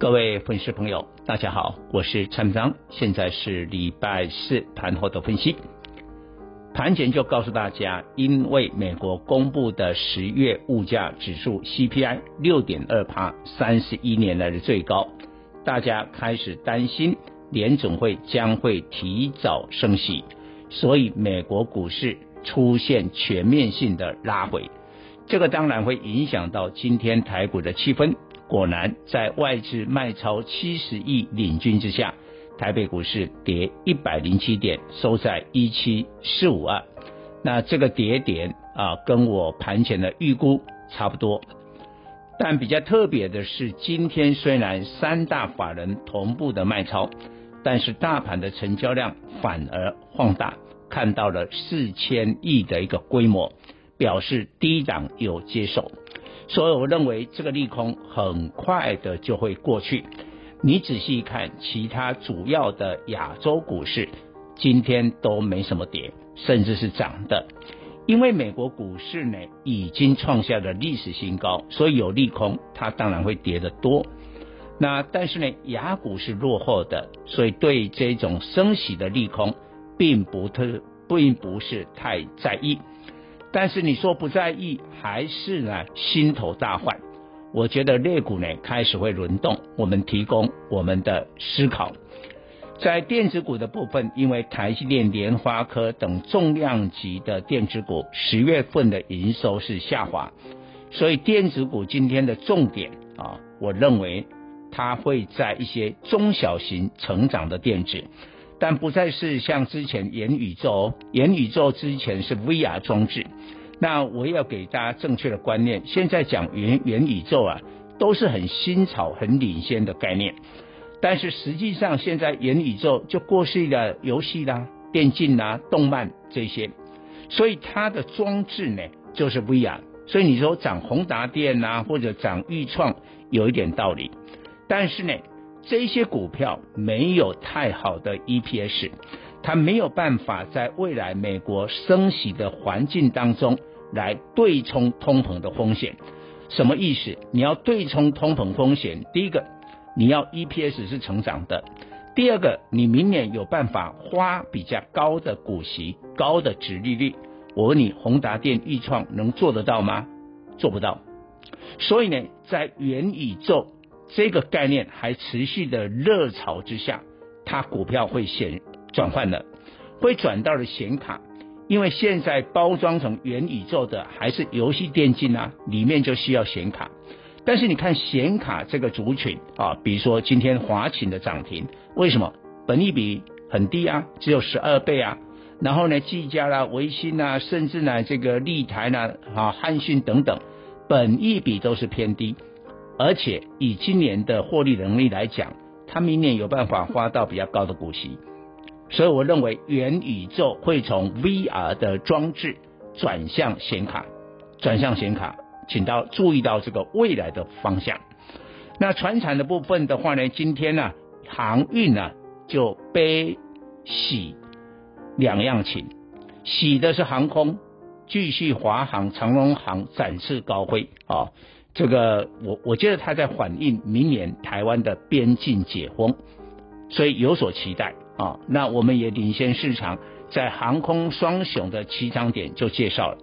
各位粉丝朋友，大家好，我是蔡明彰，现在是礼拜四盘后的分析。盘前就告诉大家，因为美国公布的十月物价指数 CPI 六点二趴，三十一年来的最高，大家开始担心联总会将会提早升息，所以美国股市出现全面性的拉回，这个当然会影响到今天台股的气氛。果然，在外资卖超七十亿领军之下，台北股市跌一百零七点，收在一七四五二。那这个跌点啊，跟我盘前的预估差不多。但比较特别的是，今天虽然三大法人同步的卖超，但是大盘的成交量反而放大，看到了四千亿的一个规模，表示低档有接受。所以我认为这个利空很快的就会过去。你仔细一看，其他主要的亚洲股市今天都没什么跌，甚至是涨的。因为美国股市呢已经创下了历史新高，所以有利空，它当然会跌得多。那但是呢，亚股是落后的，所以对这种升息的利空并不特，并不是太在意。但是你说不在意，还是呢心头大患？我觉得类股呢开始会轮动，我们提供我们的思考。在电子股的部分，因为台积电、联发科等重量级的电子股十月份的营收是下滑，所以电子股今天的重点啊，我认为它会在一些中小型成长的电子。但不再是像之前元宇宙，元宇宙之前是 VR 装置。那我要给大家正确的观念，现在讲元元宇宙啊，都是很新潮、很领先的概念。但是实际上，现在元宇宙就过去的游戏啦、电竞啦、动漫这些，所以它的装置呢就是 VR。所以你说涨宏达电啊，或者涨钰创，有一点道理。但是呢。这些股票没有太好的 EPS，它没有办法在未来美国升息的环境当中来对冲通膨的风险。什么意思？你要对冲通膨风险，第一个你要 EPS 是成长的，第二个你明年有办法花比较高的股息、高的殖利率。我问你，宏达电、钰创能做得到吗？做不到。所以呢，在元宇宙。这个概念还持续的热潮之下，它股票会显转换了，会转到了显卡，因为现在包装成元宇宙的还是游戏电竞啊，里面就需要显卡。但是你看显卡这个族群啊，比如说今天华擎的涨停，为什么？本益比很低啊，只有十二倍啊。然后呢，技嘉啦、微星啊，甚至呢这个立台呢、啊汉讯等等，本益比都是偏低。而且以今年的获利能力来讲，它明年有办法花到比较高的股息，所以我认为元宇宙会从 VR 的装置转向显卡，转向显卡，请到注意到这个未来的方向。那船产的部分的话呢，今天呢、航运呢、就悲喜两样情，喜的是航空，继续华航、长荣航展翅高飞啊。哦这个我我觉得它在反映明年台湾的边境解封，所以有所期待啊。那我们也领先市场，在航空双雄的起涨点就介绍了，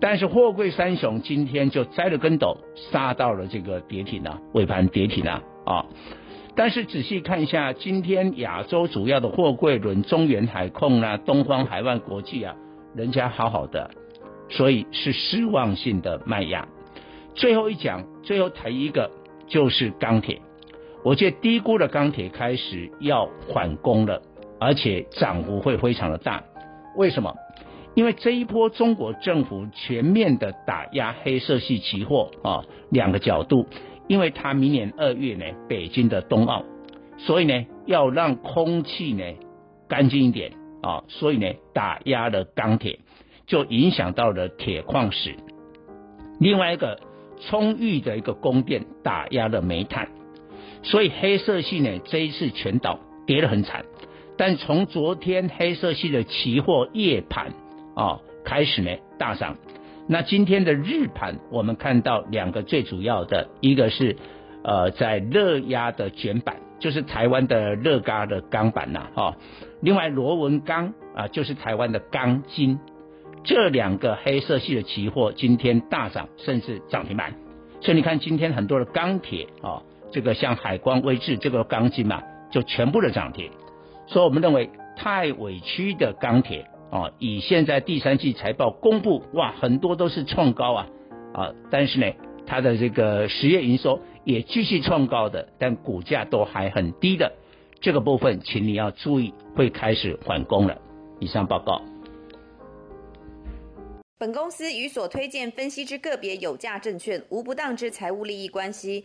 但是货柜三雄今天就栽了跟斗，杀到了这个跌停了，尾盘跌停了啊。但是仔细看一下，今天亚洲主要的货柜轮，中远海控啊，东方海外国际啊，人家好好的，所以是失望性的卖压。最后一讲，最后提一个就是钢铁，我觉低估的钢铁开始要反攻了，而且涨幅会非常的大。为什么？因为这一波中国政府全面的打压黑色系期货啊，两个角度，因为它明年二月呢，北京的冬奥，所以呢要让空气呢干净一点啊，所以呢打压了钢铁，就影响到了铁矿石。另外一个充裕的一个供电打压了煤炭，所以黑色系呢这一次全倒，跌得很惨。但从昨天黑色系的期货夜盘啊开始呢大涨。那今天的日盘，我们看到两个最主要的，一个是呃在热压的卷板，就是台湾的热轧的钢板呐，哈。另外螺纹钢啊，就是台湾的钢筋，这两个黑色系的期货今天大涨，甚至涨停板。所以你看今天很多的钢铁啊，这个像海光威智这个钢筋嘛，就全部的涨停。所以我们认为太委屈的钢铁。啊，以现在第三季财报公布，哇，很多都是创高啊，啊，但是呢，它的这个实业营收也继续创高的，但股价都还很低的，这个部分，请你要注意，会开始缓攻了。以上报告。本公司与所推荐分析之个别有价证券无不当之财务利益关系，